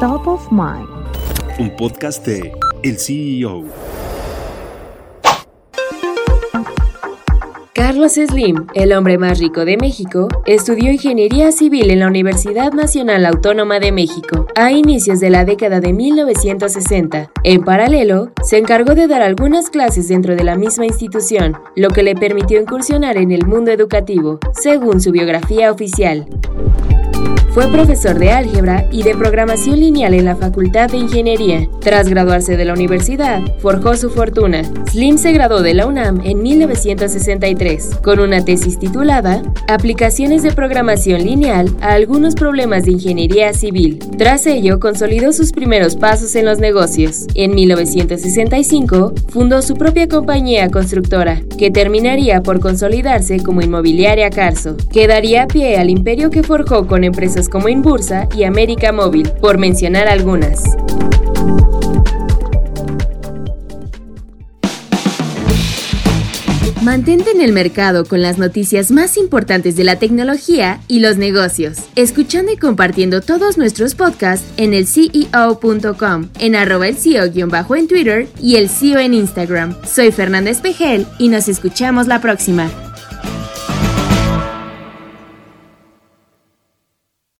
Top of Mind. Un podcast de El CEO. Carlos Slim, el hombre más rico de México, estudió ingeniería civil en la Universidad Nacional Autónoma de México a inicios de la década de 1960. En paralelo, se encargó de dar algunas clases dentro de la misma institución, lo que le permitió incursionar en el mundo educativo, según su biografía oficial. Fue profesor de álgebra y de programación lineal en la Facultad de Ingeniería. Tras graduarse de la universidad, forjó su fortuna. Slim se graduó de la UNAM en 1963 con una tesis titulada Aplicaciones de programación lineal a algunos problemas de ingeniería civil. Tras ello, consolidó sus primeros pasos en los negocios. En 1965, fundó su propia compañía constructora, que terminaría por consolidarse como Inmobiliaria Carso, que daría pie al imperio que forjó con empresas como Inbursa y América Móvil, por mencionar algunas. Mantente en el mercado con las noticias más importantes de la tecnología y los negocios, escuchando y compartiendo todos nuestros podcasts en el CEO.com, en arroba el CEO-bajo en Twitter y el CEO en Instagram. Soy Fernanda Espejel y nos escuchamos la próxima.